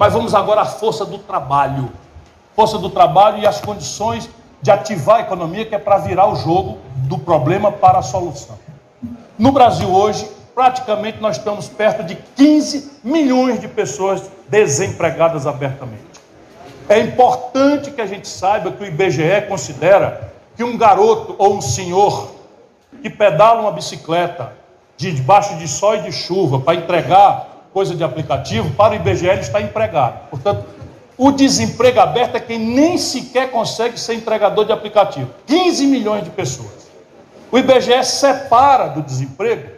Mas vamos agora à força do trabalho. Força do trabalho e as condições de ativar a economia, que é para virar o jogo do problema para a solução. No Brasil hoje, praticamente nós estamos perto de 15 milhões de pessoas desempregadas abertamente. É importante que a gente saiba que o IBGE considera que um garoto ou um senhor que pedala uma bicicleta debaixo de sol e de chuva para entregar coisa de aplicativo, para o IBGE ele está empregado. Portanto, o desemprego aberto é quem nem sequer consegue ser entregador de aplicativo. 15 milhões de pessoas. O IBGE separa do desemprego,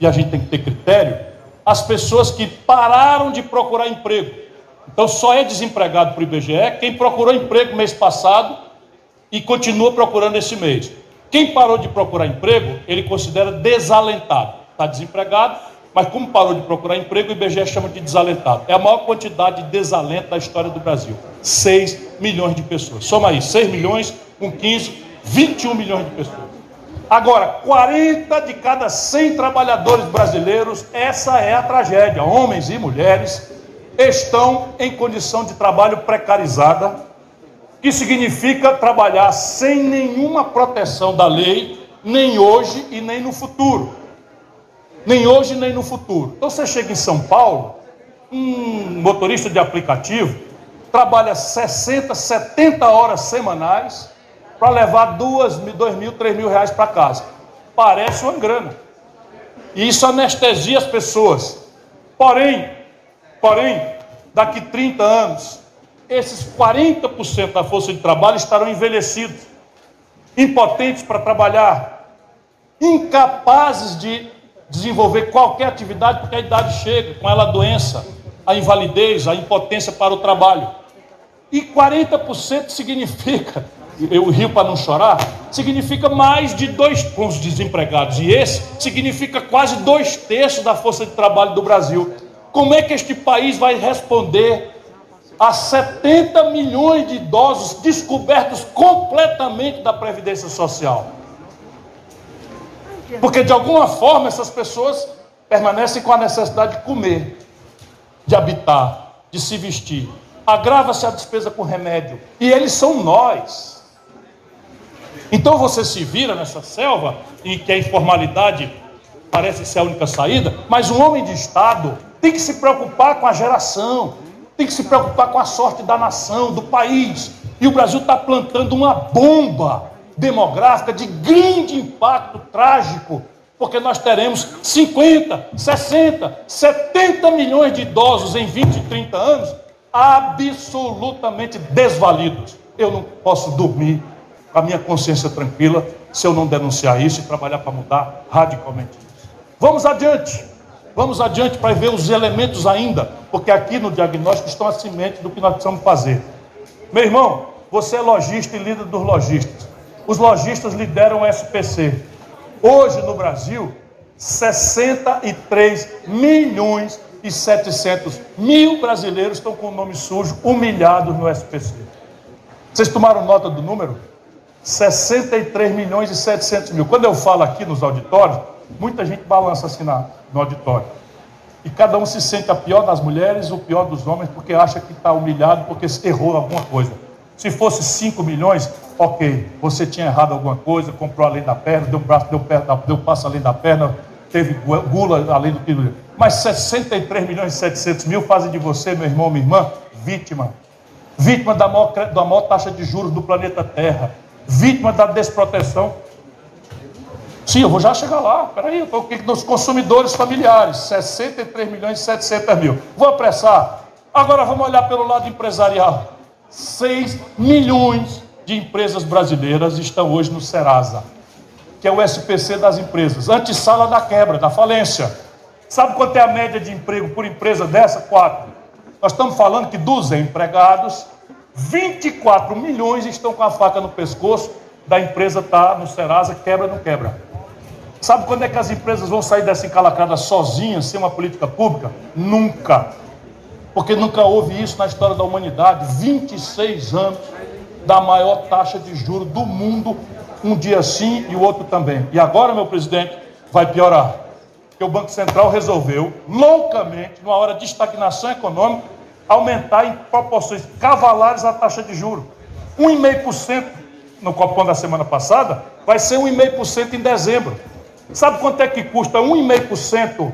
e a gente tem que ter critério, as pessoas que pararam de procurar emprego. Então só é desempregado para o IBGE quem procurou emprego mês passado e continua procurando esse mês. Quem parou de procurar emprego, ele considera desalentado. Está desempregado, mas como parou de procurar emprego, o IBGE chama de desalentado. É a maior quantidade de desalento da história do Brasil. 6 milhões de pessoas. Soma aí, 6 milhões com 15, 21 milhões de pessoas. Agora, 40 de cada 100 trabalhadores brasileiros, essa é a tragédia. Homens e mulheres estão em condição de trabalho precarizada, que significa trabalhar sem nenhuma proteção da lei, nem hoje e nem no futuro. Nem hoje nem no futuro. Então você chega em São Paulo, um motorista de aplicativo trabalha 60, 70 horas semanais para levar duas, dois mil, três mil reais para casa. Parece uma grana. E isso anestesia as pessoas. Porém, porém, daqui 30 anos, esses 40% da força de trabalho estarão envelhecidos, impotentes para trabalhar, incapazes de desenvolver qualquer atividade, porque a idade chega, com ela a doença, a invalidez, a impotência para o trabalho. E 40% significa eu rio para não chorar, significa mais de dois com os desempregados. E esse significa quase dois terços da força de trabalho do Brasil. Como é que este país vai responder a 70 milhões de idosos descobertos completamente da Previdência Social? Porque de alguma forma essas pessoas permanecem com a necessidade de comer, de habitar, de se vestir. Agrava-se a despesa com remédio. E eles são nós. Então você se vira nessa selva, em que a informalidade parece ser a única saída, mas um homem de Estado tem que se preocupar com a geração, tem que se preocupar com a sorte da nação, do país. E o Brasil está plantando uma bomba demográfica de grande impacto trágico, porque nós teremos 50, 60, 70 milhões de idosos em 20, 30 anos absolutamente desvalidos. Eu não posso dormir com a minha consciência tranquila se eu não denunciar isso e trabalhar para mudar radicalmente isso. Vamos adiante. Vamos adiante para ver os elementos ainda, porque aqui no diagnóstico estão a semente do que nós precisamos fazer. Meu irmão, você é lojista e líder dos lojistas. Os lojistas lideram o SPC. Hoje no Brasil, 63 milhões e 700 mil brasileiros estão com o nome sujo, humilhados no SPC. Vocês tomaram nota do número? 63 milhões e 700 mil. Quando eu falo aqui nos auditórios, muita gente balança assim na, no auditório. E cada um se sente a pior das mulheres, o pior dos homens, porque acha que está humilhado porque errou alguma coisa. Se fosse 5 milhões, ok, você tinha errado alguma coisa, comprou além da perna, deu, braço, deu, perna, deu passo além da perna, teve gula além do que. Mas 63 milhões e 700 mil fazem de você, meu irmão, minha irmã, vítima. Vítima da maior, da maior taxa de juros do planeta Terra vítima da desproteção. Sim, eu vou já chegar lá. Peraí, eu estou aqui nos consumidores familiares, 63 milhões e 700 mil. Vou apressar. Agora vamos olhar pelo lado empresarial. 6 milhões de empresas brasileiras estão hoje no Serasa, que é o SPC das empresas, antessala da quebra, da falência. Sabe quanto é a média de emprego por empresa dessa? Quatro. Nós estamos falando que dos empregados, 24 milhões estão com a faca no pescoço da empresa tá no Serasa, quebra não quebra. Sabe quando é que as empresas vão sair dessa encalacrada sozinhas, sem uma política pública? Nunca. Porque nunca houve isso na história da humanidade. 26 anos da maior taxa de juros do mundo, um dia sim e o outro também. E agora, meu presidente, vai piorar. Porque o Banco Central resolveu, loucamente, numa hora de estagnação econômica, aumentar em proporções cavalares a taxa de juros. 1,5% no Copom da semana passada, vai ser 1,5% em dezembro. Sabe quanto é que custa 1,5%,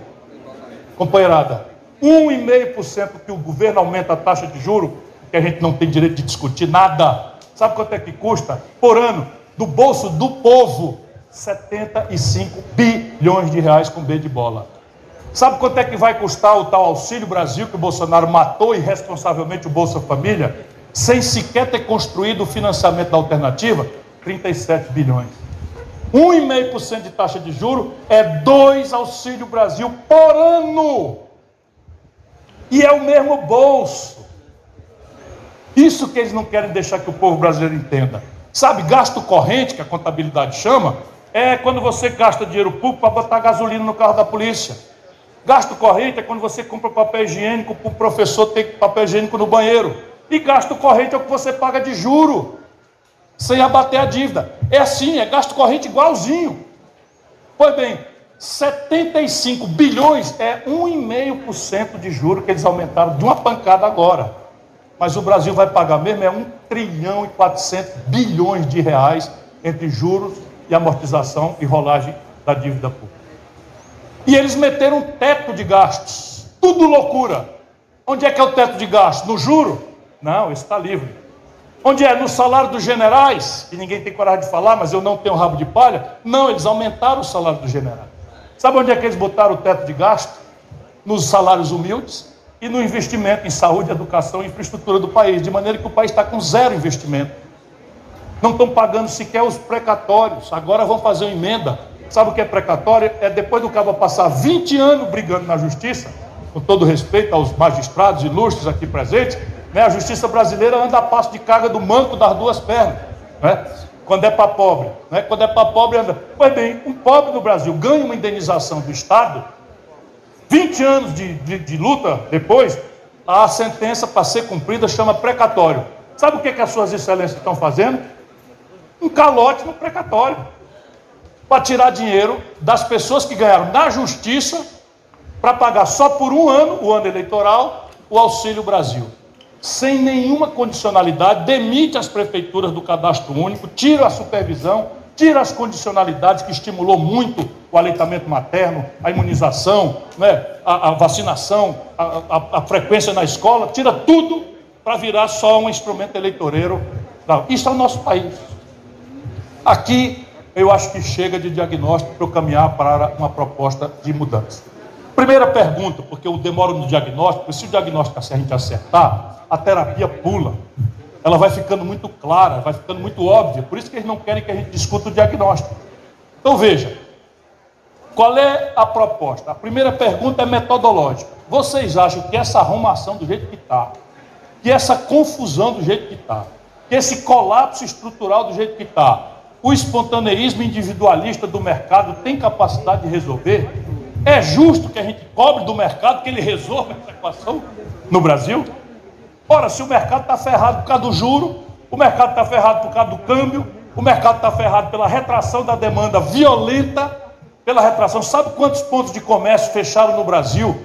companheirada? 1,5% que o governo aumenta a taxa de juros, que a gente não tem direito de discutir nada. Sabe quanto é que custa por ano? Do bolso do povo, 75 bilhões de reais com B de bola. Sabe quanto é que vai custar o tal Auxílio Brasil que o Bolsonaro matou irresponsavelmente o Bolsa Família, sem sequer ter construído o financiamento da alternativa? 37 bilhões. 1,5% de taxa de juro é dois Auxílio Brasil por ano. E é o mesmo bolso. Isso que eles não querem deixar que o povo brasileiro entenda. Sabe, gasto corrente, que a contabilidade chama, é quando você gasta dinheiro público para botar gasolina no carro da polícia. Gasto corrente é quando você compra papel higiênico para o professor ter papel higiênico no banheiro. E gasto corrente é o que você paga de juro, sem abater a dívida. É assim, é gasto corrente igualzinho. Pois bem, 75 bilhões é 1,5% de juro que eles aumentaram de uma pancada agora. Mas o Brasil vai pagar mesmo é 1 trilhão e 400 bilhões de reais entre juros e amortização e rolagem da dívida pública. E eles meteram um teto de gastos. Tudo loucura. Onde é que é o teto de gastos? No juro? Não, está livre. Onde é? No salário dos generais, que ninguém tem coragem de falar, mas eu não tenho rabo de palha. Não, eles aumentaram o salário dos generais. Sabe onde é que eles botaram o teto de gasto? Nos salários humildes e no investimento em saúde, educação e infraestrutura do país, de maneira que o país está com zero investimento. Não estão pagando sequer os precatórios. Agora vão fazer uma emenda Sabe o que é precatório? É depois do cabo passar 20 anos brigando na justiça, com todo respeito aos magistrados ilustres aqui presentes, né? a justiça brasileira anda a passo de carga do manco das duas pernas. Né? Quando é para pobre. Né? Quando é para pobre, anda. Pois bem, um pobre no Brasil ganha uma indenização do Estado, 20 anos de, de, de luta depois, a sentença para ser cumprida chama precatório. Sabe o que, que as suas excelências estão fazendo? Um calote no precatório para tirar dinheiro das pessoas que ganharam na justiça para pagar só por um ano, o ano eleitoral, o Auxílio Brasil. Sem nenhuma condicionalidade, demite as prefeituras do cadastro único, tira a supervisão, tira as condicionalidades que estimulou muito o aleitamento materno, a imunização, né, a, a vacinação, a, a, a, frequência na escola, tira tudo para virar só um instrumento eleitoreiro. Isso é o nosso país. Aqui eu acho que chega de diagnóstico para eu caminhar para uma proposta de mudança. Primeira pergunta, porque eu demoro no diagnóstico, se o diagnóstico a gente acertar, a terapia pula. Ela vai ficando muito clara, vai ficando muito óbvia. Por isso que eles não querem que a gente discuta o diagnóstico. Então veja, qual é a proposta? A primeira pergunta é metodológica. Vocês acham que essa arrumação do jeito que está, que essa confusão do jeito que está, que esse colapso estrutural do jeito que está, o espontaneísmo individualista do mercado tem capacidade de resolver? É justo que a gente cobre do mercado que ele resolva essa equação no Brasil? Ora, se o mercado está ferrado por causa do juro, o mercado está ferrado por causa do câmbio, o mercado está ferrado pela retração da demanda violenta, pela retração. Sabe quantos pontos de comércio fecharam no Brasil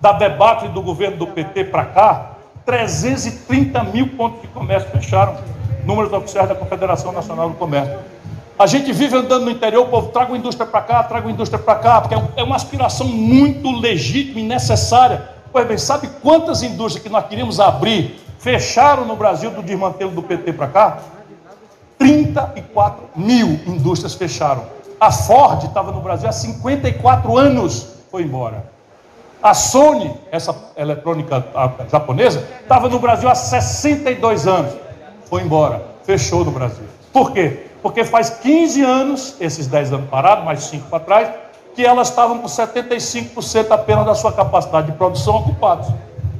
da debacle do governo do PT para cá? 330 mil pontos de comércio fecharam números oficiais da Confederação Nacional do Comércio. A gente vive andando no interior, o povo traga a indústria para cá, traga a indústria para cá, porque é, é uma aspiração muito legítima e necessária. Pois bem, sabe quantas indústrias que nós queríamos abrir fecharam no Brasil do desmantelo do PT para cá? 34 mil indústrias fecharam. A Ford estava no Brasil há 54 anos, foi embora. A Sony, essa eletrônica japonesa, estava no Brasil há 62 anos foi embora, fechou no Brasil. Por quê? Porque faz 15 anos, esses 10 anos parados, mais 5 para trás, que elas estavam com 75% apenas da sua capacidade de produção ocupados.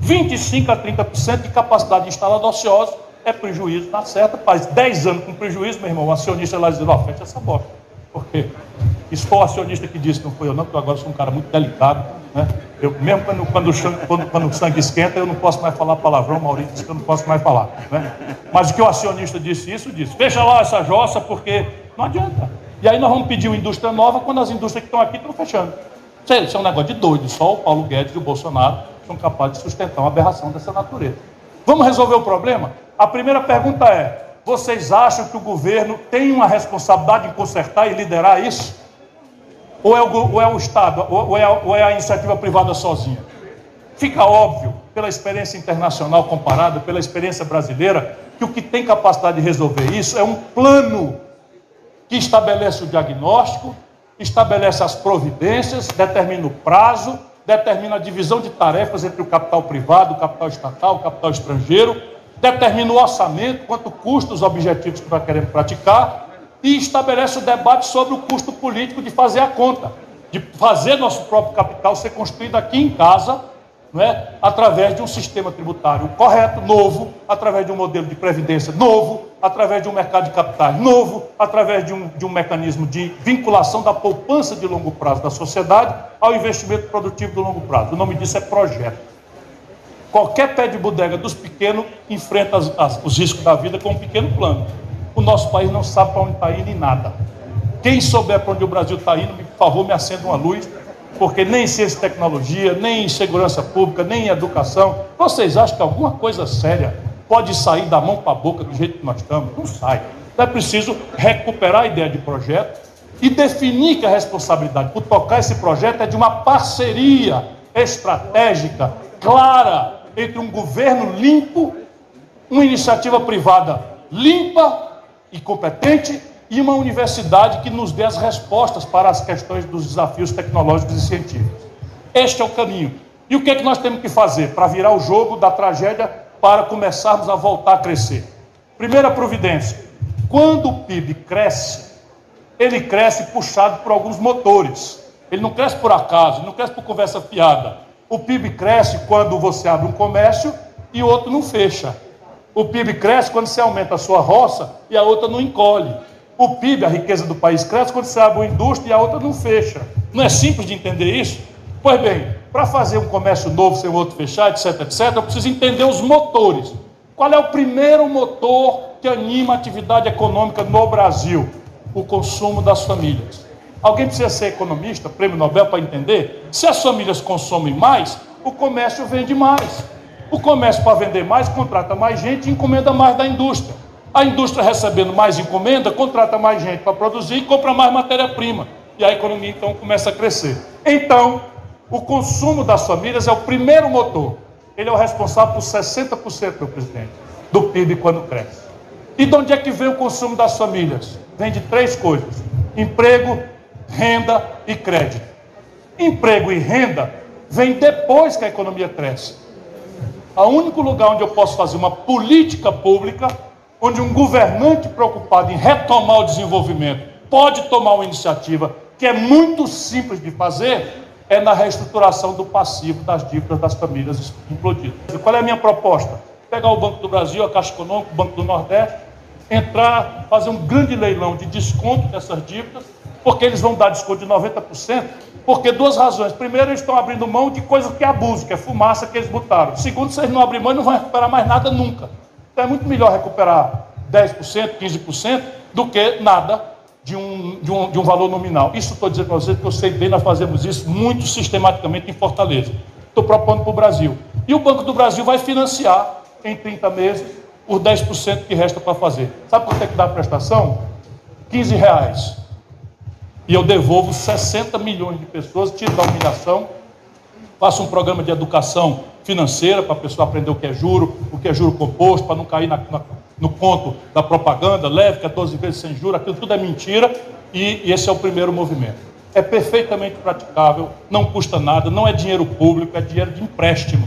25 a 30% de capacidade instalada ociosa é prejuízo, tá certo? Faz 10 anos com prejuízo, meu irmão, o acionista lá dizendo, ó, fecha essa boca. Por quê? Isso foi o acionista que disse, não foi eu não, porque agora sou um cara muito delicado. Né? Eu, mesmo quando, quando, quando, quando, o sangue esquenta, eu não posso mais falar palavrão, Maurício disse que eu não posso mais falar. Né? Mas o que o acionista disse isso, disse, fecha lá essa jossa, porque não adianta. E aí nós vamos pedir uma indústria nova quando as indústrias que estão aqui estão fechando. Isso é um negócio de doido. Só o Paulo Guedes e o Bolsonaro são capazes de sustentar uma aberração dessa natureza. Vamos resolver o problema? A primeira pergunta é: vocês acham que o governo tem uma responsabilidade em consertar e liderar isso? Ou é o, ou é o Estado, ou é, ou é a iniciativa privada sozinha? Fica óbvio, pela experiência internacional comparada, pela experiência brasileira, que o que tem capacidade de resolver isso é um plano que estabelece o diagnóstico, estabelece as providências, determina o prazo, determina a divisão de tarefas entre o capital privado, o capital estatal, o capital estrangeiro, determina o orçamento, quanto custa os objetivos que nós queremos praticar e estabelece o debate sobre o custo político de fazer a conta, de fazer nosso próprio capital ser construído aqui em casa não é? através de um sistema tributário correto, novo, através de um modelo de previdência novo, através de um mercado de capitais novo, através de um, de um mecanismo de vinculação da poupança de longo prazo da sociedade ao investimento produtivo de longo prazo. O nome disso é projeto. Qualquer pé de bodega dos pequenos enfrenta as, as, os riscos da vida com um pequeno plano. O nosso país não sabe para onde está indo em nada. Quem souber para onde o Brasil está indo, por favor, me acenda uma luz porque nem ciência e tecnologia, nem segurança pública, nem educação. Vocês acham que alguma coisa séria pode sair da mão para a boca do jeito que nós estamos? Não sai. Então é preciso recuperar a ideia de projeto e definir que a responsabilidade por tocar esse projeto é de uma parceria estratégica, clara, entre um governo limpo, uma iniciativa privada limpa e competente e uma universidade que nos dê as respostas para as questões dos desafios tecnológicos e científicos. Este é o caminho. E o que é que nós temos que fazer para virar o jogo da tragédia para começarmos a voltar a crescer? Primeira providência: quando o PIB cresce, ele cresce puxado por alguns motores. Ele não cresce por acaso, não cresce por conversa fiada. O PIB cresce quando você abre um comércio e outro não fecha. O PIB cresce quando você aumenta a sua roça e a outra não encolhe. O PIB, a riqueza do país, cresce quando você abre uma indústria e a outra não fecha. Não é simples de entender isso? Pois bem, para fazer um comércio novo sem o outro fechar, etc, etc, eu preciso entender os motores. Qual é o primeiro motor que anima a atividade econômica no Brasil? O consumo das famílias. Alguém precisa ser economista, prêmio Nobel, para entender? Se as famílias consomem mais, o comércio vende mais. O comércio, para vender mais, contrata mais gente e encomenda mais da indústria. A indústria recebendo mais encomenda, contrata mais gente para produzir e compra mais matéria-prima. E a economia então começa a crescer. Então, o consumo das famílias é o primeiro motor. Ele é o responsável por 60%, meu presidente, do PIB quando cresce. E de onde é que vem o consumo das famílias? Vem de três coisas: emprego, renda e crédito. Emprego e renda vem depois que a economia cresce. O único lugar onde eu posso fazer uma política pública onde um governante preocupado em retomar o desenvolvimento pode tomar uma iniciativa que é muito simples de fazer, é na reestruturação do passivo das dívidas das famílias implodidas. Qual é a minha proposta? Pegar o Banco do Brasil, a Caixa Econômica, o Banco do Nordeste, entrar, fazer um grande leilão de desconto dessas dívidas, porque eles vão dar desconto de 90%, porque duas razões. Primeiro, eles estão abrindo mão de coisa que é abuso, que é fumaça que eles botaram. Segundo, se eles não abrirem mão, não vão recuperar mais nada nunca. Então é muito melhor recuperar 10%, 15% do que nada de um, de um, de um valor nominal. Isso estou dizendo para vocês que eu sei bem, nós fazemos isso muito sistematicamente em Fortaleza. Estou propondo para o Brasil. E o Banco do Brasil vai financiar em 30 meses os 10% que resta para fazer. Sabe quanto é que dá a prestação? 15 reais. E eu devolvo 60 milhões de pessoas, tiro da humilhação, faço um programa de educação financeira para a pessoa aprender o que é juro, o que é juro composto, para não cair na, na, no conto da propaganda, leve 14 vezes sem juro, aquilo tudo é mentira, e, e esse é o primeiro movimento. É perfeitamente praticável, não custa nada, não é dinheiro público, é dinheiro de empréstimo.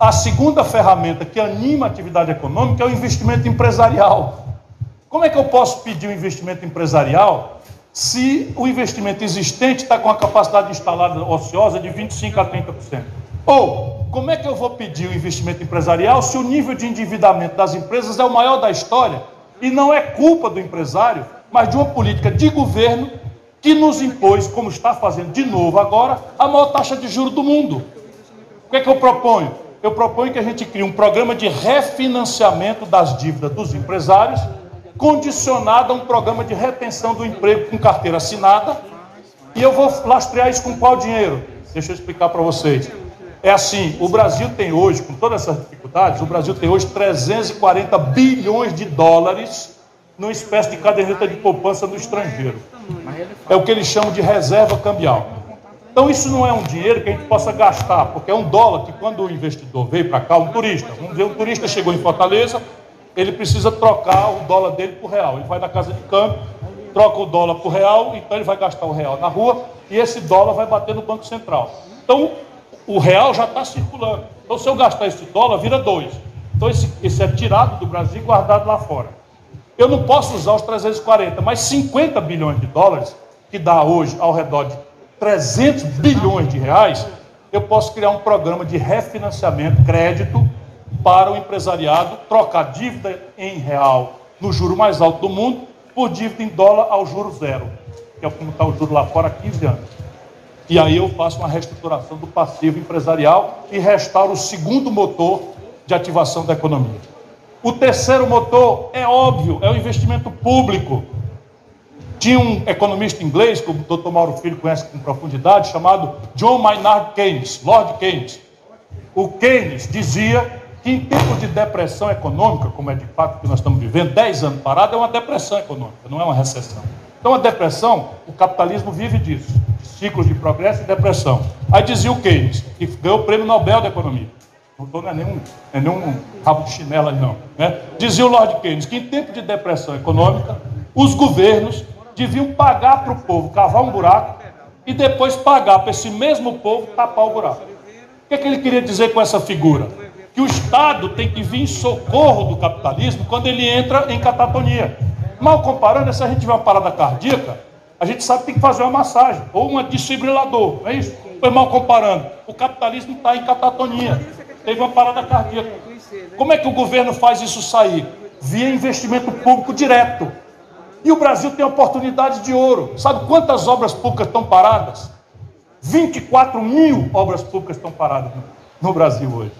A segunda ferramenta que anima a atividade econômica é o investimento empresarial. Como é que eu posso pedir um investimento empresarial se o investimento existente está com a capacidade instalada ociosa de 25% a 30%? Ou, como é que eu vou pedir o investimento empresarial se o nível de endividamento das empresas é o maior da história e não é culpa do empresário, mas de uma política de governo que nos impôs, como está fazendo de novo agora, a maior taxa de juros do mundo? O que é que eu proponho? Eu proponho que a gente crie um programa de refinanciamento das dívidas dos empresários, condicionado a um programa de retenção do emprego com carteira assinada E eu vou lastrear isso com qual dinheiro? Deixa eu explicar para vocês. É assim, o Brasil tem hoje, com todas essas dificuldades, o Brasil tem hoje 340 bilhões de dólares numa espécie de caderneta de poupança no estrangeiro. É o que eles chamam de reserva cambial. Então isso não é um dinheiro que a gente possa gastar, porque é um dólar que quando o investidor veio para cá, um turista, vamos dizer, um turista chegou em Fortaleza, ele precisa trocar o dólar dele por real. Ele vai na casa de câmbio, troca o dólar por real, então ele vai gastar o real na rua e esse dólar vai bater no Banco Central. Então o real já está circulando. Então, se eu gastar esse dólar, vira dois. Então, esse, esse é tirado do Brasil e guardado lá fora. Eu não posso usar os 340, mas 50 bilhões de dólares, que dá hoje ao redor de 300 bilhões de reais, eu posso criar um programa de refinanciamento, crédito, para o empresariado trocar dívida em real no juro mais alto do mundo por dívida em dólar ao juro zero, que é como está o juro lá fora há 15 anos. E aí eu faço uma reestruturação do passivo empresarial e restauro o segundo motor de ativação da economia. O terceiro motor é óbvio, é o investimento público. Tinha um economista inglês, que o Dr. Mauro Filho conhece com profundidade, chamado John Maynard Keynes, Lord Keynes. O Keynes dizia que em tempos de depressão econômica, como é de fato que nós estamos vivendo, 10 anos parado, é uma depressão econômica, não é uma recessão. Então a depressão, o capitalismo vive disso ciclos de progresso e depressão. Aí dizia o Keynes, que ganhou o prêmio Nobel da Economia. Não é nenhum, é nenhum rabo de chinela, não. Né? Dizia o Lord Keynes que em tempo de depressão econômica, os governos deviam pagar para o povo cavar um buraco e depois pagar para esse mesmo povo tapar o buraco. O que, é que ele queria dizer com essa figura? Que o Estado tem que vir em socorro do capitalismo quando ele entra em catatonia. Mal comparando, se a gente tiver uma parada cardíaca, a gente sabe que tem que fazer uma massagem ou um desfibrilador, é isso? Foi mal comparando. O capitalismo está em catatonia. Teve uma parada cardíaca. Como é que o governo faz isso sair? Via investimento público direto. E o Brasil tem oportunidade de ouro. Sabe quantas obras públicas estão paradas? 24 mil obras públicas estão paradas no Brasil hoje.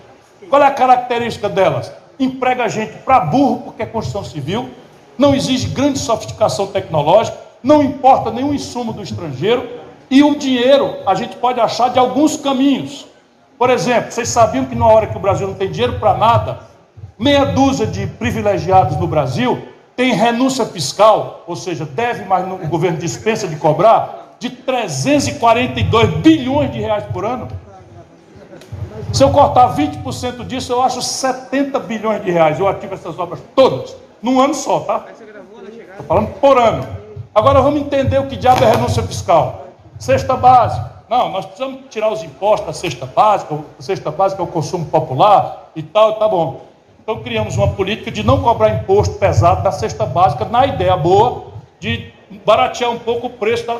Qual é a característica delas? Emprega gente para burro, porque é construção civil, não exige grande sofisticação tecnológica, não importa nenhum insumo do estrangeiro, e o dinheiro a gente pode achar de alguns caminhos. Por exemplo, vocês sabiam que na hora que o Brasil não tem dinheiro para nada, meia dúzia de privilegiados no Brasil tem renúncia fiscal, ou seja, deve, mas o governo dispensa de cobrar, de 342 bilhões de reais por ano. Se eu cortar 20% disso, eu acho 70 bilhões de reais. Eu ativo essas obras todas, num ano só, tá? Estou falando por ano. Agora vamos entender o que diabo é renúncia fiscal. Cesta básica. Não, nós precisamos tirar os impostos da cesta básica, a cesta básica é o consumo popular e tal, tá bom. Então criamos uma política de não cobrar imposto pesado da cesta básica, na ideia boa de baratear um pouco o preço da,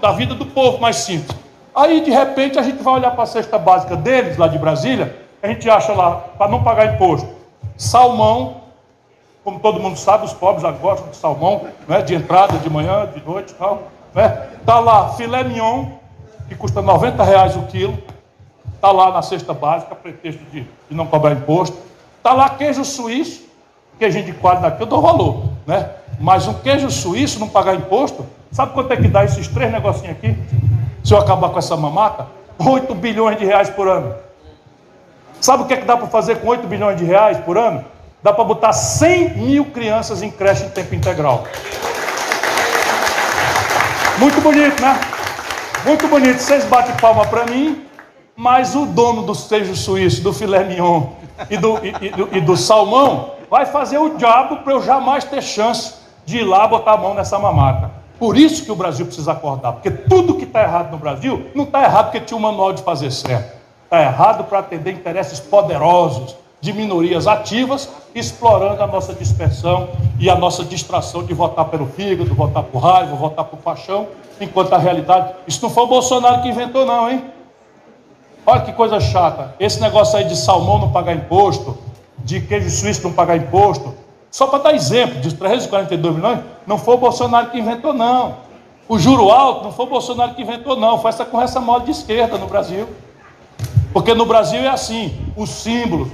da vida do povo mais simples. Aí, de repente, a gente vai olhar para a cesta básica deles, lá de Brasília, a gente acha lá, para não pagar imposto, salmão, como todo mundo sabe, os pobres já gostam de salmão, né, de entrada, de manhã, de noite e tal. Né? Tá lá filé mignon, que custa 90 reais o quilo. Está lá na cesta básica, pretexto de, de não cobrar imposto. Está lá queijo suíço, queijinho de qualidade daqui eu dou valor. Né? Mas um queijo suíço não pagar imposto, sabe quanto é que dá esses três negocinhos aqui? Se eu acabar com essa mamata? 8 bilhões de reais por ano. Sabe o que é que dá para fazer com 8 bilhões de reais por ano? Dá para botar 100 mil crianças em creche em tempo integral. Muito bonito, né? Muito bonito. Vocês batem palma para mim, mas o dono do sejo suíço, do filé mignon e do, e, e, e do salmão vai fazer o diabo para eu jamais ter chance de ir lá botar a mão nessa mamata. Por isso que o Brasil precisa acordar, porque tudo que está errado no Brasil não está errado porque tinha um manual de fazer certo. Está errado para atender interesses poderosos, de minorias ativas, explorando a nossa dispersão e a nossa distração de votar pelo fígado, votar por raiva, votar por paixão, enquanto a realidade. Isso não foi o Bolsonaro que inventou, não, hein? Olha que coisa chata. Esse negócio aí de salmão não pagar imposto, de queijo suíço não pagar imposto, só para dar exemplo, de 342 milhões, não foi o Bolsonaro que inventou, não. O juro alto não foi o Bolsonaro que inventou, não. Foi essa correção mole de esquerda no Brasil. Porque no Brasil é assim: os símbolos,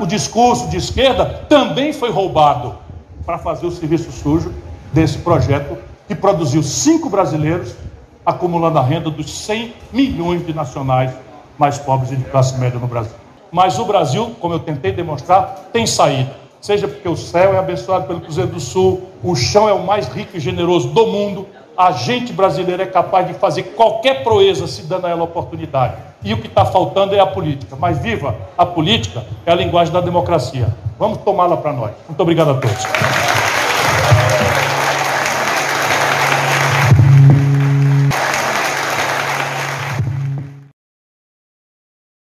o discurso de esquerda também foi roubado para fazer o serviço sujo desse projeto que produziu cinco brasileiros acumulando a renda dos 100 milhões de nacionais mais pobres e de classe média no Brasil. Mas o Brasil, como eu tentei demonstrar, tem saída. Seja porque o céu é abençoado pelo Cruzeiro do Sul, o chão é o mais rico e generoso do mundo, a gente brasileira é capaz de fazer qualquer proeza se dando a ela oportunidade. E o que está faltando é a política. Mas viva a política, é a linguagem da democracia. Vamos tomá-la para nós. Muito obrigado a todos.